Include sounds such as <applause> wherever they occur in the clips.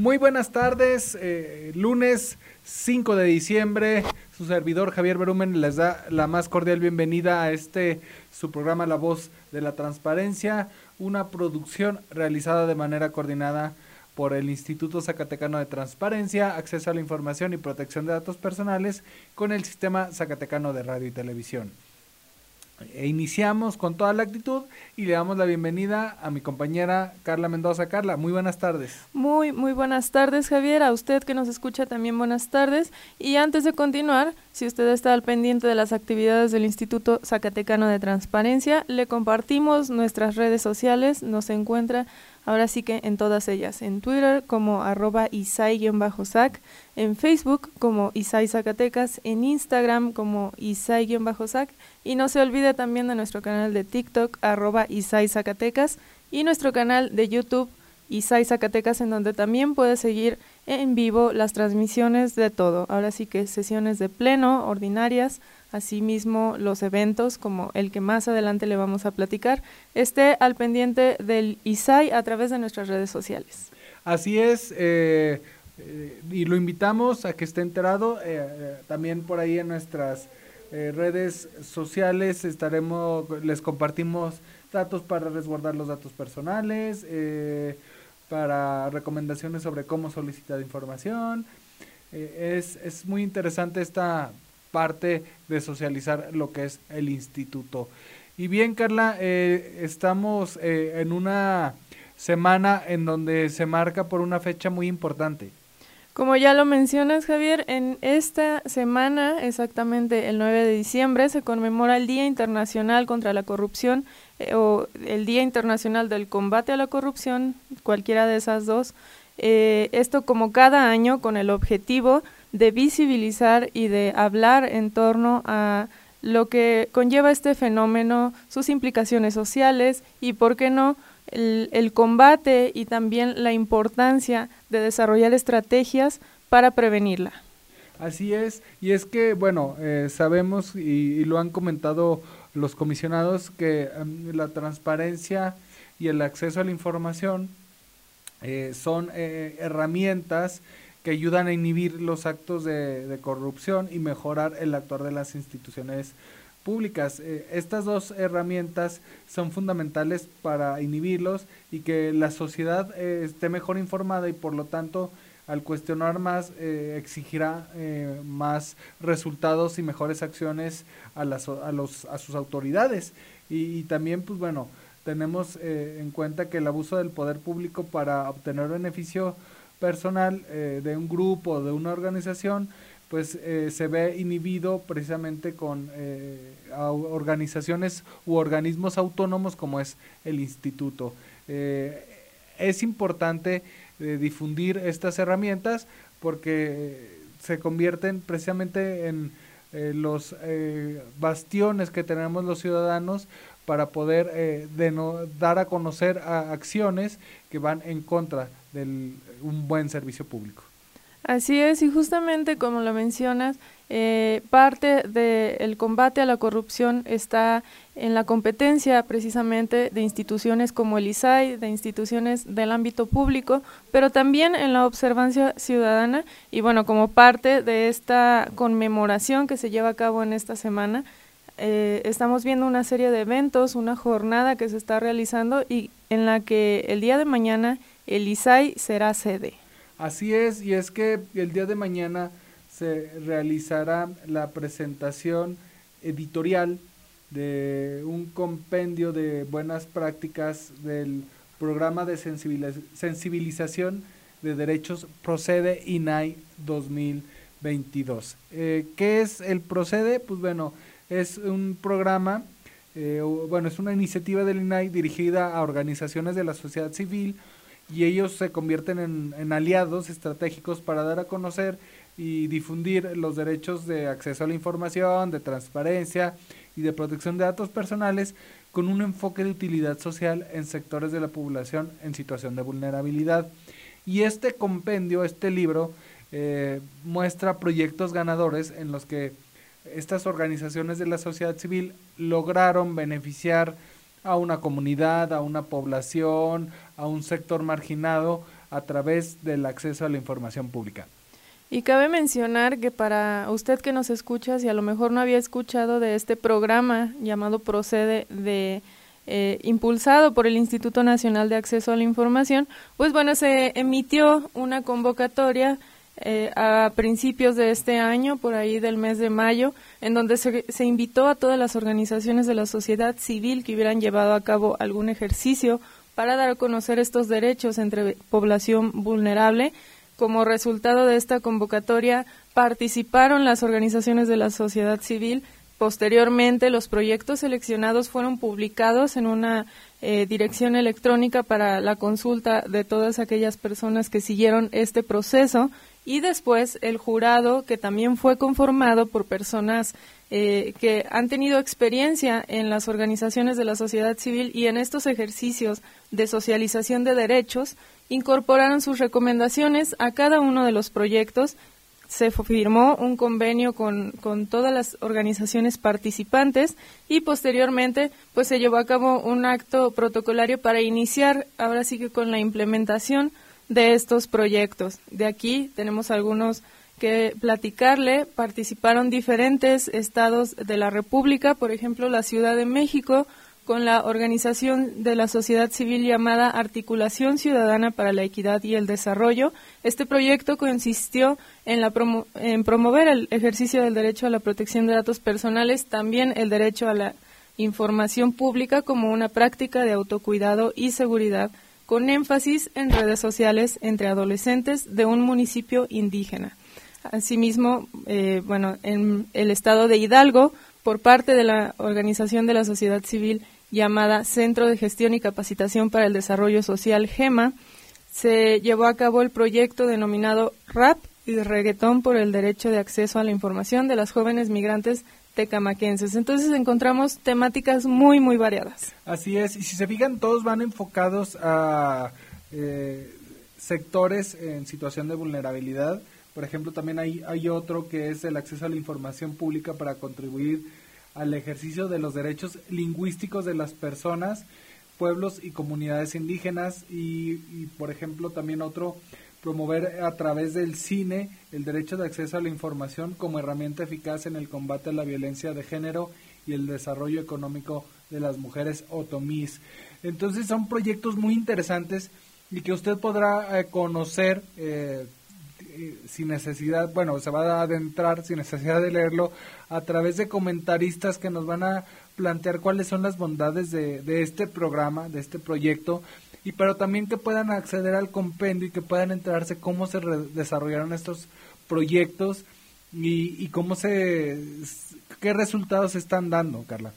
Muy buenas tardes, eh, lunes 5 de diciembre, su servidor Javier Berumen les da la más cordial bienvenida a este su programa La Voz de la Transparencia, una producción realizada de manera coordinada por el Instituto Zacatecano de Transparencia, Acceso a la Información y Protección de Datos Personales con el Sistema Zacatecano de Radio y Televisión. E iniciamos con toda la actitud y le damos la bienvenida a mi compañera Carla Mendoza. Carla, muy buenas tardes. Muy, muy buenas tardes, Javier. A usted que nos escucha también buenas tardes. Y antes de continuar, si usted está al pendiente de las actividades del Instituto Zacatecano de Transparencia, le compartimos nuestras redes sociales. Nos encuentra ahora sí que en todas ellas, en Twitter como arroba isai-sac, en Facebook como Isai Zacatecas, en Instagram como Isai-sac y no se olvide también de nuestro canal de TikTok arroba Isai y nuestro canal de YouTube Isai Zacatecas en donde también puede seguir en vivo las transmisiones de todo, ahora sí que sesiones de pleno, ordinarias, asimismo los eventos como el que más adelante le vamos a platicar, esté al pendiente del ISAI a través de nuestras redes sociales. Así es, eh, eh, y lo invitamos a que esté enterado eh, también por ahí en nuestras redes sociales estaremos, les compartimos datos para resguardar los datos personales, para recomendaciones sobre cómo solicitar información. es, es muy interesante esta parte de socializar lo que es el instituto. Y bien, Carla, eh, estamos eh, en una semana en donde se marca por una fecha muy importante. Como ya lo mencionas, Javier, en esta semana, exactamente el 9 de diciembre, se conmemora el Día Internacional contra la Corrupción eh, o el Día Internacional del Combate a la Corrupción, cualquiera de esas dos. esto como cada año con el objetivo de visibilizar y de hablar en torno a lo que conlleva este fenómeno, sus implicaciones sociales y, por qué no, el, combate y también la importancia de desarrollar estrategias para prevenirla. Así es, y es que, bueno, eh, sabemos y, lo han comentado los comisionados que em, la transparencia y el acceso a la información eh, son eh, herramientas que ayudan a inhibir los actos de, corrupción y mejorar el actuar de las instituciones públicas. Eh, estas dos herramientas son fundamentales para inhibirlos y que la sociedad eh, esté mejor informada y por lo tanto al cuestionar más eh, exigirá más resultados y mejores acciones a, las, a, los, a sus autoridades. Y, y también, pues bueno, tenemos en cuenta que el abuso del poder público para obtener beneficio personal eh, de un grupo, de una organización, pues eh, se ve inhibido precisamente con eh, organizaciones u organismos autónomos como es el instituto. es importante difundir estas herramientas porque se convierten precisamente en los bastiones que tenemos los ciudadanos para poder dar a conocer acciones que van en contra del un buen servicio público. Así es, y justamente como lo mencionas, eh, parte del combate a la corrupción está en la competencia precisamente de instituciones como el ISAI, de instituciones del ámbito público, pero también en la observancia ciudadana y bueno, como parte de esta conmemoración que se lleva a cabo en esta semana, eh, estamos viendo una serie de eventos, una jornada que se está realizando y en la que el día de mañana el ISAI será sede. Así es, y es que el día de mañana se realizará la presentación editorial de un compendio de buenas prácticas del programa de sensibilización de derechos Procede INAI 2022. Eh, ¿Qué es el Procede? Pues bueno, es un programa eh, bueno, es una iniciativa del INAI dirigida a organizaciones de la sociedad civil y ellos se convierten en, en aliados estratégicos para dar a conocer y difundir los derechos de acceso a la información, de transparencia y de protección de datos personales con un enfoque de utilidad social en sectores de la población en situación de vulnerabilidad. Y este compendio, este libro, eh, muestra proyectos ganadores en los que estas organizaciones de la sociedad civil lograron beneficiar a una comunidad, a una población, a un sector marginado a través del acceso a la información pública. Y cabe mencionar que para usted que nos escucha, si a lo mejor no había escuchado de este programa llamado Procede de eh, impulsado por el Instituto Nacional de Acceso a la Información, pues bueno, se emitió una convocatoria eh, a principios de este año, por ahí del mes de mayo, en donde se, se invitó a todas las organizaciones de la sociedad civil que hubieran llevado a cabo algún ejercicio para dar a conocer estos derechos entre población vulnerable como resultado de esta convocatoria participaron las organizaciones de la sociedad civil. Posteriormente, los proyectos seleccionados fueron publicados en una eh, dirección electrónica para la consulta de todas aquellas personas que siguieron este proceso y después el jurado, que también fue conformado por personas eh, que han tenido experiencia en las organizaciones de la sociedad civil y en estos ejercicios de socialización de derechos, incorporaron sus recomendaciones a cada uno de los proyectos. Se firmó un convenio con, con todas las organizaciones participantes y posteriormente pues se llevó a cabo un acto protocolario para iniciar ahora sí que con la implementación de estos proyectos. De aquí tenemos algunos que platicarle. Participaron diferentes estados de la República, por ejemplo, la Ciudad de México, con la organización de la sociedad civil llamada Articulación Ciudadana para la Equidad y el Desarrollo. Este proyecto consistió en, promover el ejercicio del derecho a la protección de datos personales, también el derecho a la información pública como una práctica de autocuidado y seguridad, con énfasis en redes sociales entre adolescentes de un municipio indígena. Asimismo, eh, bueno, en el estado de Hidalgo, por parte de la Organización de la Sociedad Civil llamada Centro de Gestión y Capacitación para el Desarrollo Social, GEMA, se llevó a cabo el proyecto denominado RAP y Reggaetón por el Derecho de Acceso a la Información de las Jóvenes Migrantes tecamaquenses. Entonces encontramos temáticas muy, muy variadas. Así es, y si se fijan, todos van enfocados a eh, sectores en situación de vulnerabilidad. Por ejemplo, también hay, hay otro que es el acceso a la información pública para contribuir al ejercicio de los derechos lingüísticos de las personas, pueblos y comunidades indígenas y, por ejemplo, también otro, promover a través del cine el derecho de acceso a la información como herramienta eficaz en el combate a la violencia de género y el desarrollo económico de las mujeres otomís. Entonces son proyectos muy interesantes y que usted podrá eh, conocer eh, sin necesidad, bueno, se va a adentrar sin necesidad de leerlo a través de comentaristas que nos van a plantear cuáles son las bondades de, este programa, de este proyecto, y pero también que puedan acceder al compendio y que puedan enterarse cómo se desarrollaron estos proyectos y, y cómo se, qué resultados están dando, Carla.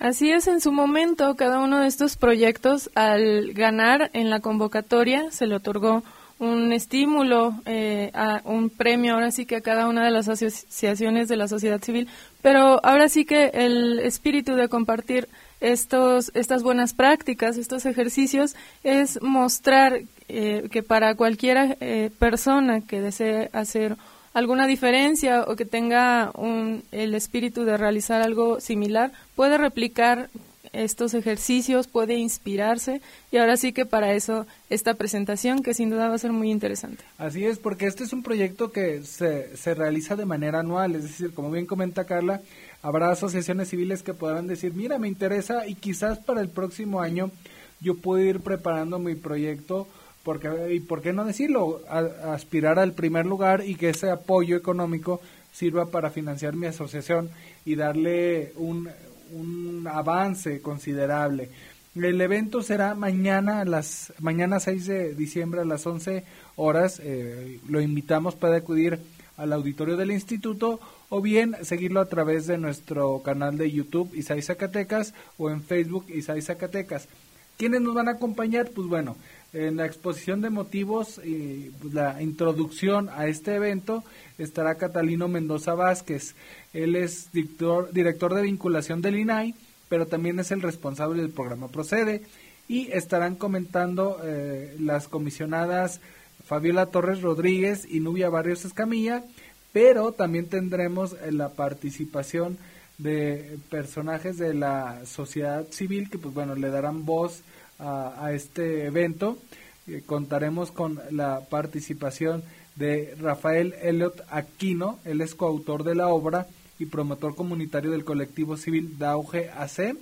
Así es, en su momento, cada uno de estos proyectos, al ganar en la convocatoria, se le otorgó un estímulo, eh, a un premio ahora sí que a cada una de las asociaciones de la sociedad civil, pero ahora sí que el espíritu de compartir estos, estas buenas prácticas, estos ejercicios, es mostrar eh, que para cualquier eh, persona que desee hacer alguna diferencia o que tenga un, el espíritu de realizar algo similar, puede replicar estos ejercicios, puede inspirarse y ahora sí que para eso esta presentación que sin duda va a ser muy interesante. Así es, porque este es un proyecto que se, se realiza de manera anual, es decir, como bien comenta Carla, habrá asociaciones civiles que podrán decir, mira, me interesa y quizás para el próximo año yo puedo ir preparando mi proyecto porque y por qué no decirlo, aspirar al primer lugar y que ese apoyo económico sirva para financiar mi asociación y darle un, un avance considerable. El evento será mañana a las mañana 6 de diciembre a las 11 horas. Eh, lo invitamos, puede acudir al auditorio del instituto o bien seguirlo a través de nuestro canal de YouTube Isai Zacatecas o en Facebook Isai Zacatecas. ¿Quiénes nos van a acompañar? Pues bueno, en la exposición de motivos y pues, la introducción a este evento estará Catalino Mendoza Vázquez. Él es director, director de vinculación del INAI, pero también es el responsable del programa Procede. Y estarán comentando eh, las comisionadas Fabiola Torres Rodríguez y Nubia Barrios Escamilla, pero también tendremos eh, la participación de personajes de la sociedad civil que pues bueno le darán voz a, este evento. Eh, contaremos con la participación de Rafael Elliot Aquino. Él es coautor de la obra y promotor comunitario del colectivo civil Dauge AC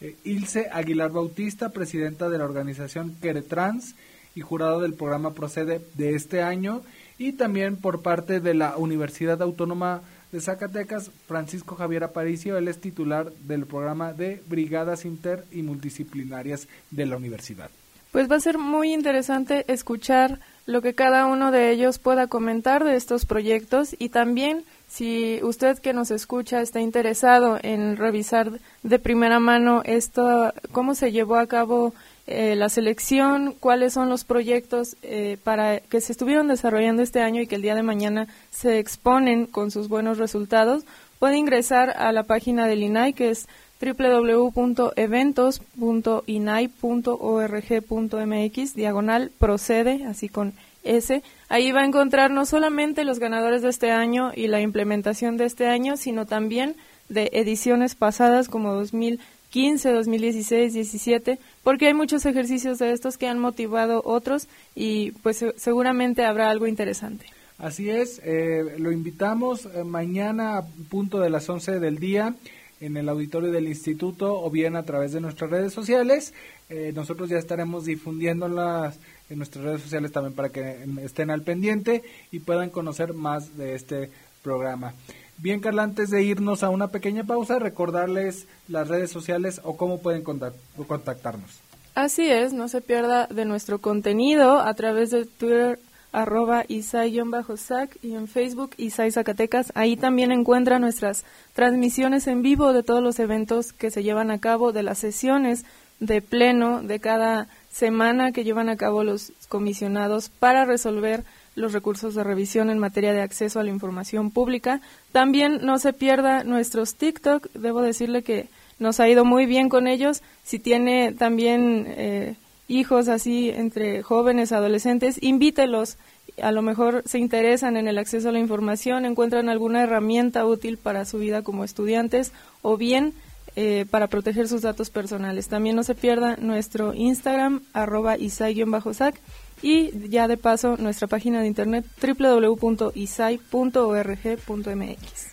eh, Ilse Aguilar Bautista presidenta de la organización Queretrans y jurado del programa Procede de este año. Y también por parte de la Universidad Autónoma de Zacatecas, Francisco Javier Aparicio, él es titular del programa de Brigadas Inter y Multidisciplinarias de la universidad. Pues va a ser muy interesante escuchar lo que cada uno de ellos pueda comentar de estos proyectos y también si usted que nos escucha está interesado en revisar de primera mano esto, cómo se llevó a cabo eh, la selección, cuáles son los proyectos eh, para que se estuvieron desarrollando este año y que el día de mañana se exponen con sus buenos resultados, puede ingresar a la página del INAI que es www.eventos.inai.org.mx diagonal procede, así con S. Ahí va a encontrar no solamente los ganadores de este año y la implementación de este año, sino también de ediciones pasadas como 2000 15, 2016, 17, porque hay muchos ejercicios de estos que han motivado otros y pues seguramente habrá algo interesante. Así es, eh, lo invitamos eh, mañana a punto de las 11 del día en el auditorio del instituto o bien a través de nuestras redes sociales. Eh, nosotros ya estaremos difundiéndolas en nuestras redes sociales también para que estén al pendiente y puedan conocer más de este programa. Bien, Carla, antes de irnos a una pequeña pausa, recordarles las redes sociales o cómo pueden contactarnos. Así es, no se pierda de nuestro contenido a través de Twitter arroba Isai-Sac y en Facebook Isai Zacatecas. Ahí también encuentra nuestras transmisiones en vivo de todos los eventos que se llevan a cabo, de las sesiones de pleno de cada semana que llevan a cabo los comisionados para resolver los recursos de revisión en materia de acceso a la información pública. También no se pierda nuestros TikTok. Debo decirle que nos ha ido muy bien con ellos. Si tiene también eh, hijos así entre jóvenes, adolescentes, invítelos. A lo mejor se interesan en el acceso a la información, encuentran alguna herramienta útil para su vida como estudiantes o bien eh, para proteger sus datos personales. También no se pierda nuestro Instagram, arroba isai-sac y ya de paso nuestra página de internet www.isai.org.mx.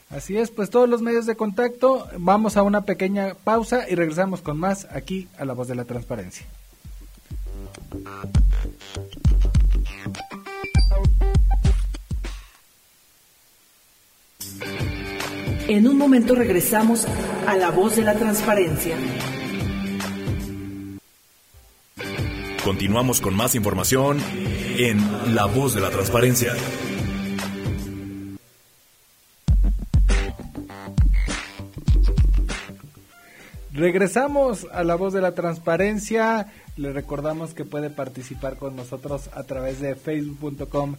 Así es, pues todos los medios de contacto, vamos a una pequeña pausa y regresamos con más aquí a La Voz de la Transparencia. En un momento regresamos a La Voz de la Transparencia. Continuamos con más información en La Voz de la Transparencia. Regresamos a La Voz de la Transparencia. Le recordamos que puede participar con nosotros a través de facebook.com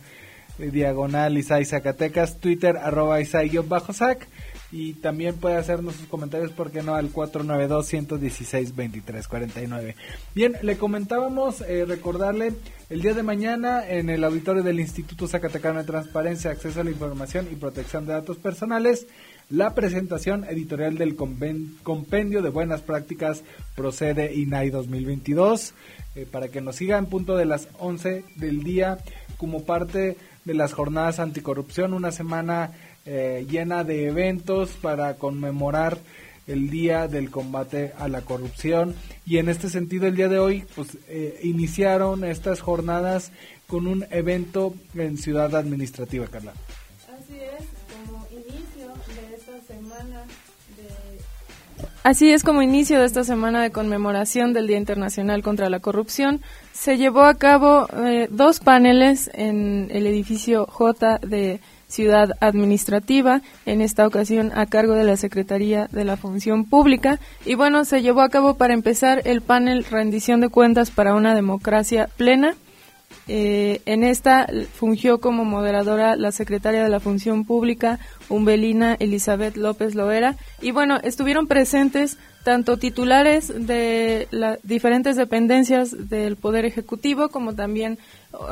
eh, diagonal Isai Zacatecas, Twitter arroba Isai-Sac y también puede hacernos sus comentarios, ¿por qué no? Al 492-116-2349. Bien, le comentábamos, eh, recordarle, el día de mañana en el auditorio del Instituto Zacatecano de Transparencia, Acceso a la Información y Protección de Datos Personales, la presentación editorial del Compendio de Buenas Prácticas procede INAI 2022, eh, para que nos siga en punto de las 11 del día como parte de las jornadas anticorrupción, una semana eh, llena de eventos para conmemorar el Día del Combate a la Corrupción. Y en este sentido, el día de hoy, pues eh, iniciaron estas jornadas con un evento en Ciudad Administrativa, Carla. Así es, como inicio de esta semana de... Así es como inicio de esta semana de conmemoración del Día Internacional contra la Corrupción, se llevó a cabo eh, dos paneles en el edificio J de ciudad administrativa, en esta ocasión a cargo de la Secretaría de la Función Pública. Y bueno, se llevó a cabo para empezar el panel Rendición de Cuentas para una Democracia Plena. Eh, en esta fungió como moderadora la secretaria de la Función Pública, Umbelina Elizabeth López Loera. Y bueno, estuvieron presentes tanto titulares de las diferentes dependencias del Poder Ejecutivo como también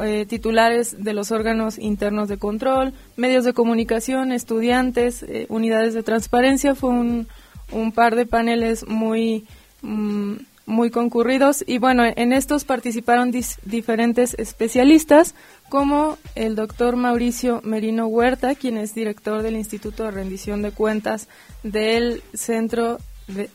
eh, titulares de los órganos internos de control, medios de comunicación, estudiantes, eh, unidades de transparencia. Fue un, par de paneles muy, mm, muy concurridos y bueno, en estos participaron diferentes especialistas como el doctor Mauricio Merino Huerta, quien es director del Instituto de Rendición de Cuentas del Centro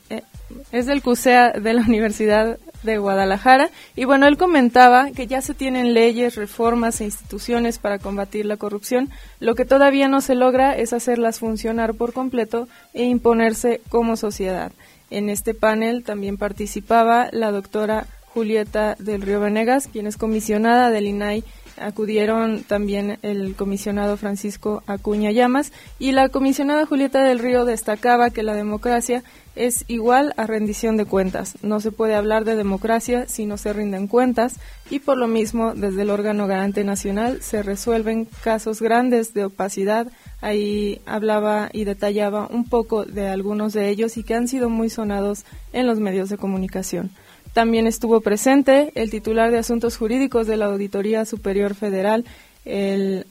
eh, es del CUSEA de la Universidad de Guadalajara y bueno, él comentaba que ya se tienen leyes, reformas e instituciones para combatir la corrupción, lo que todavía no se logra es hacerlas funcionar por completo e imponerse como sociedad. En este panel también participaba la doctora Julieta del Río Venegas, quien es comisionada del INAI acudieron también el comisionado Francisco Acuña Llamas y la comisionada Julieta del Río destacaba que la democracia es igual a rendición de cuentas. No se puede hablar de democracia si no se rinden cuentas y por lo mismo desde el órgano garante nacional se resuelven casos grandes de opacidad. Ahí hablaba y detallaba un poco de algunos de ellos y que han sido muy sonados en los medios de comunicación. También estuvo presente el titular de Asuntos Jurídicos de la Auditoría Superior Federal, el,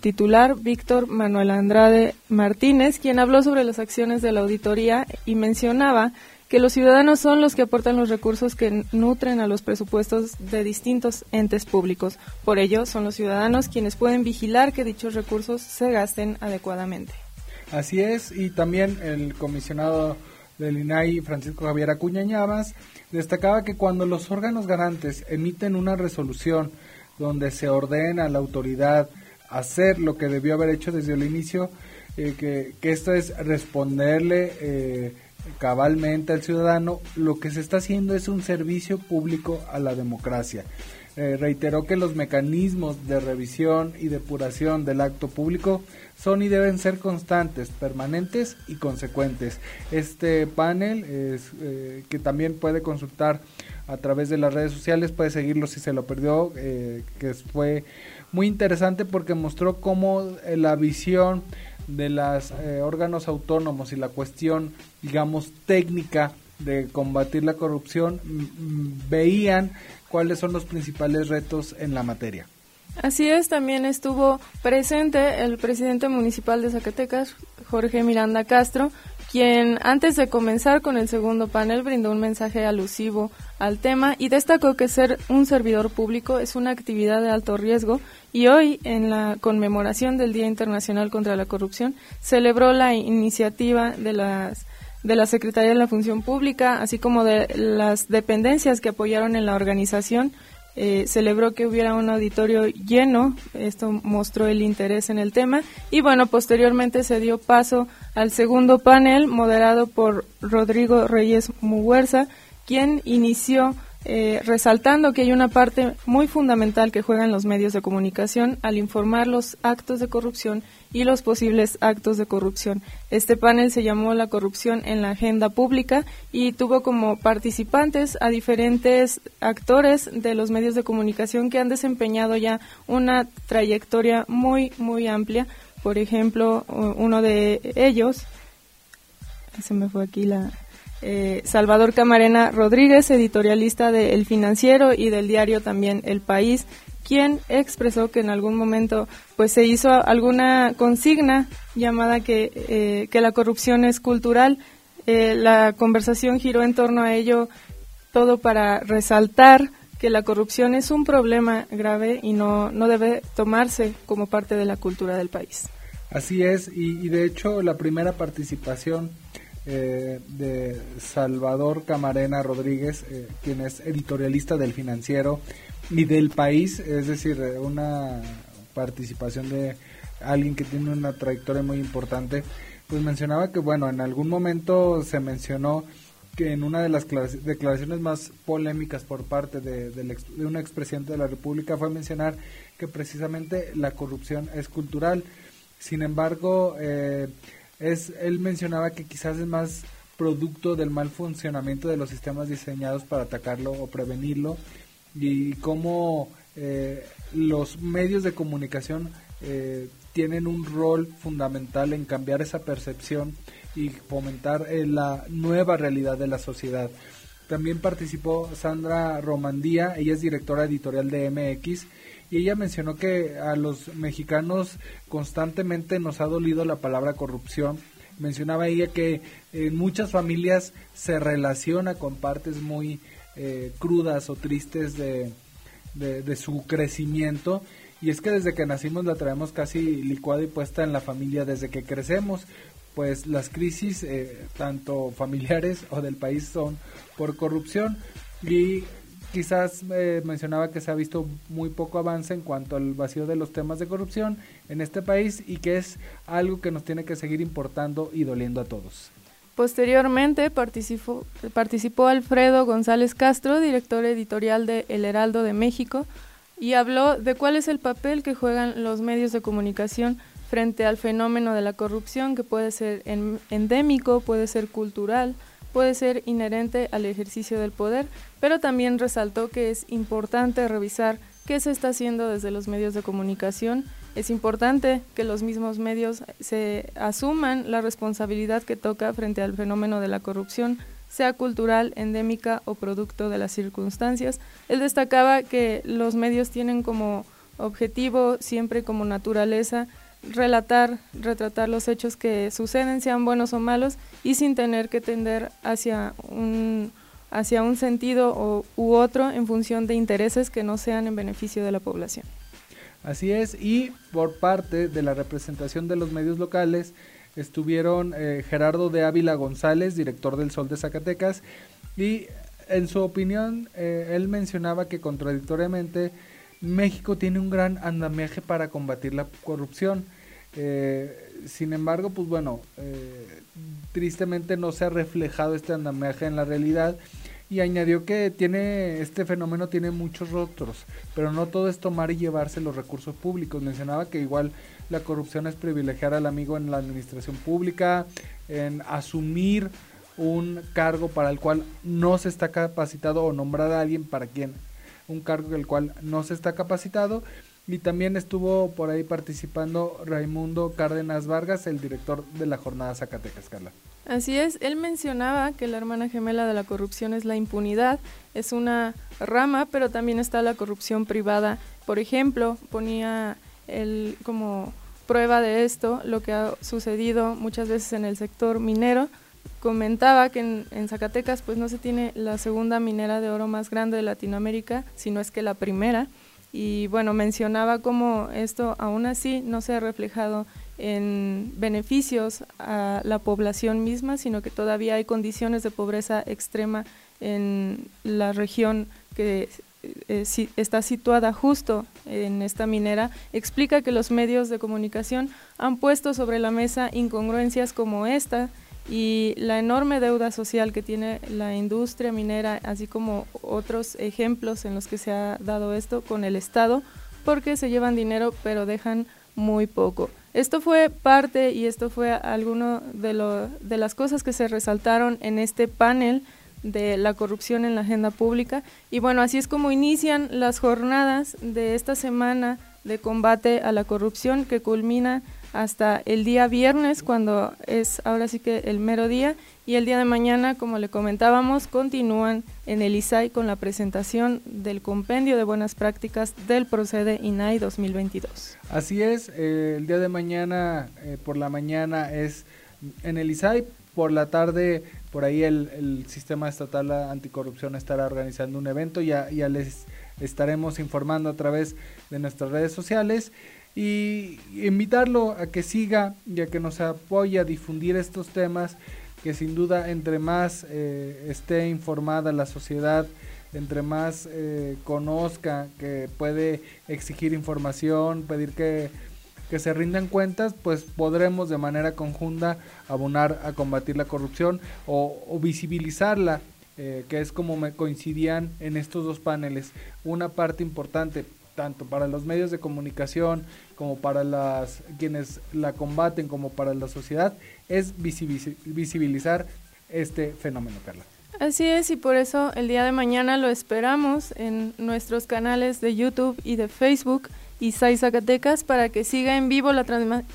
titular Víctor Manuel Andrade Martínez, quien habló sobre las acciones de la auditoría y mencionaba que los ciudadanos son los que aportan los recursos que nutren a los presupuestos de distintos entes públicos. Por ello, son los ciudadanos quienes pueden vigilar que dichos recursos se gasten adecuadamente. Así es, y también el comisionado del INAI, Francisco Javier Acuña Llamas, destacaba que cuando los órganos garantes emiten una resolución donde se ordena a la autoridad hacer lo que debió haber hecho desde el inicio, eh, que, esto es responderle eh, cabalmente al ciudadano, lo que se está haciendo es un servicio público a la democracia. Eh, reiteró que los mecanismos de revisión y depuración del acto público son y deben ser constantes, permanentes y consecuentes. Este panel, es, eh, que también puede consultar a través de las redes sociales, puede seguirlo si se lo perdió, eh, que fue muy interesante porque mostró cómo la visión de los órganos autónomos y la cuestión, digamos, técnica de combatir la corrupción, veían cuáles son los principales retos en la materia. Así es, también estuvo presente el presidente municipal de Zacatecas, Jorge Miranda Castro, quien antes de comenzar con el segundo panel brindó un mensaje alusivo al tema y destacó que ser un servidor público es una actividad de alto riesgo y hoy, en la conmemoración del Día Internacional contra la Corrupción, celebró la iniciativa de las de la Secretaría de la Función Pública, así como de las dependencias que apoyaron en la organización eh, celebró que hubiera un auditorio lleno, esto mostró el interés en el tema. Y bueno, posteriormente se dio paso al segundo panel moderado por Rodrigo Reyes Muguerza, quien inició eh, resaltando que hay una parte muy fundamental que juegan los medios de comunicación al informar los actos de corrupción y los posibles actos de corrupción. Este panel se llamó La corrupción en la agenda pública y tuvo como participantes a diferentes actores de los medios de comunicación que han desempeñado ya una trayectoria muy, muy amplia. Por ejemplo, uno de ellos, se me fue aquí la, eh, Salvador Camarena Rodríguez, editorialista de El Financiero y del diario también El País, quien expresó que en algún momento pues se hizo alguna consigna llamada que, eh, que la corrupción es cultural. Eh, la conversación giró en torno a ello todo para resaltar que la corrupción es un problema grave y no, no debe tomarse como parte de la cultura del país. Así es, y, y de hecho la primera participación eh, de Salvador Camarena Rodríguez, eh, quien es editorialista del financiero y del país, es decir, eh, una participación de alguien que tiene una trayectoria muy importante, pues mencionaba que, bueno, en algún momento se mencionó que en una de las declaraciones más polémicas por parte de, de, de un expresidente de la República fue mencionar que precisamente la corrupción es cultural. Sin embargo, eh, es, él mencionaba que quizás es más producto del mal funcionamiento de los sistemas diseñados para atacarlo o prevenirlo y cómo eh, los medios de comunicación eh, tienen un rol fundamental en cambiar esa percepción y fomentar eh, la nueva realidad de la sociedad. También participó Sandra Romandía, ella es directora editorial de MX y ella mencionó que a los mexicanos constantemente nos ha dolido la palabra corrupción. Mencionaba ella que en muchas familias se relaciona con partes muy eh, crudas o tristes de, de, su crecimiento. Y es que desde que nacimos la traemos casi licuada y puesta en la familia desde que crecemos. Pues las crisis eh, tanto familiares <laughs> o del país son por corrupción. Y quizás eh, mencionaba que se ha visto muy poco avance en cuanto al vacío de los temas de corrupción en este país y que es algo que nos tiene que seguir importando y doliendo a todos. Posteriormente participó, participó Alfredo González Castro, director editorial de El Heraldo de México, y habló de cuál es el papel que juegan los medios de comunicación frente al fenómeno de la corrupción que puede ser endémico, puede ser cultural, puede ser inherente al ejercicio del poder, pero también resaltó que es importante revisar qué se está haciendo desde los medios de comunicación. Es importante que los mismos medios se asuman la responsabilidad que toca frente al fenómeno de la corrupción, sea cultural, endémica o producto de las circunstancias. Él destacaba que los medios tienen como objetivo, siempre como naturaleza, relatar, retratar los hechos que suceden, sean buenos o malos, y sin tener que tender hacia un, hacia un sentido o, u otro en función de intereses que no sean en beneficio de la población. Así es, y por parte de la representación de los medios locales estuvieron eh, Gerardo de Ávila González, director del Sol de Zacatecas, y en su opinión eh, él mencionaba que contradictoriamente México tiene un gran andamiaje para combatir la corrupción. Eh, sin embargo, pues bueno, eh, tristemente no se ha reflejado este andamiaje en la realidad y añadió que tiene este fenómeno tiene muchos rostros, pero no todo es tomar y llevarse los recursos públicos. Mencionaba que igual la corrupción es privilegiar al amigo en la administración pública, en asumir un cargo para el cual no se está capacitado o nombrar a alguien para quien un cargo el cual no se está capacitado. Y también estuvo por ahí participando Raimundo Cárdenas Vargas, el director de la jornada Zacatecas, Carla. Así es, él mencionaba que la hermana gemela de la corrupción es la impunidad, es una rama, pero también está la corrupción privada. Por ejemplo, ponía él como prueba de esto lo que ha sucedido muchas veces en el sector minero, comentaba que en, Zacatecas pues no se tiene la segunda minera de oro más grande de Latinoamérica, sino es que la primera. Y bueno, mencionaba cómo esto aún así no se ha reflejado en beneficios a la población misma, sino que todavía hay condiciones de pobreza extrema en la región que eh, está situada justo en esta minera, explica que los medios de comunicación han puesto sobre la mesa incongruencias como esta, y la enorme deuda social que tiene la industria minera, así como otros ejemplos en los que se ha dado esto con el Estado, porque se llevan dinero pero dejan muy poco. Esto fue parte y esto fue alguno de, lo, de las cosas que se resaltaron en este panel de la corrupción en la agenda pública. Y bueno, así es como inician las jornadas de esta semana de combate a la corrupción que culmina hasta el día viernes, cuando es ahora sí que el mero día, y el día de mañana, como le comentábamos, continúan en el ISAI con la presentación del compendio de buenas prácticas del Procede INAI 2022. Así es, eh, el día de mañana, eh, por la mañana es en el ISAI, por la tarde, por ahí el, Sistema Estatal Anticorrupción estará organizando un evento, ya, ya les estaremos informando a través de nuestras redes sociales y invitarlo a que siga y a que nos apoye a difundir estos temas que sin duda entre más eh, esté informada la sociedad, entre más eh, conozca que puede exigir información, pedir que que se rindan cuentas, pues podremos de manera conjunta abonar a combatir la corrupción o, visibilizarla, eh, que es como me coincidían en estos dos paneles. Una parte importante, tanto para los medios de comunicación como para las quienes la combaten, como para la sociedad, es visibilizar este fenómeno, Carla. Así es, y por eso el día de mañana lo esperamos en nuestros canales de YouTube y de Facebook Isai Zacatecas para que siga en vivo la,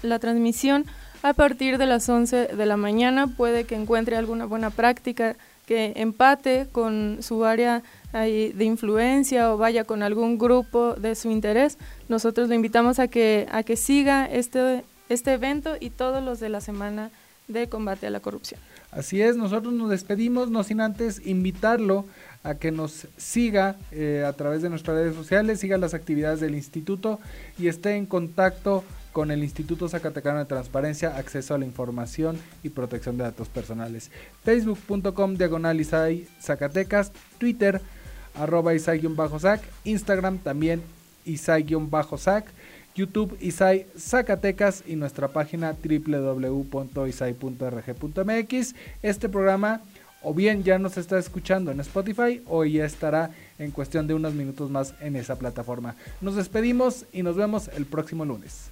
la transmisión a partir de las 11 de la mañana. Puede que encuentre alguna buena práctica que empate con su área de influencia o vaya con algún grupo de su interés. Nosotros lo invitamos a que, a que siga este, este evento y todos los de la semana de combate a la corrupción. Así es, nosotros nos despedimos, no sin antes invitarlo a que nos siga eh, a través de nuestras redes sociales, siga las actividades del instituto y esté en contacto con el Instituto Zacatecano de Transparencia, Acceso a la Información y Protección de Datos Personales. Facebook.com diagonal Zacatecas, Twitter arroba Isai-Zac, Instagram también Isai-Zac, YouTube Isai Zacatecas y nuestra página www.isai.rg.mx. Este programa o bien ya nos está escuchando en Spotify o ya estará en cuestión de unos minutos más en esa plataforma. Nos despedimos y nos vemos el próximo lunes.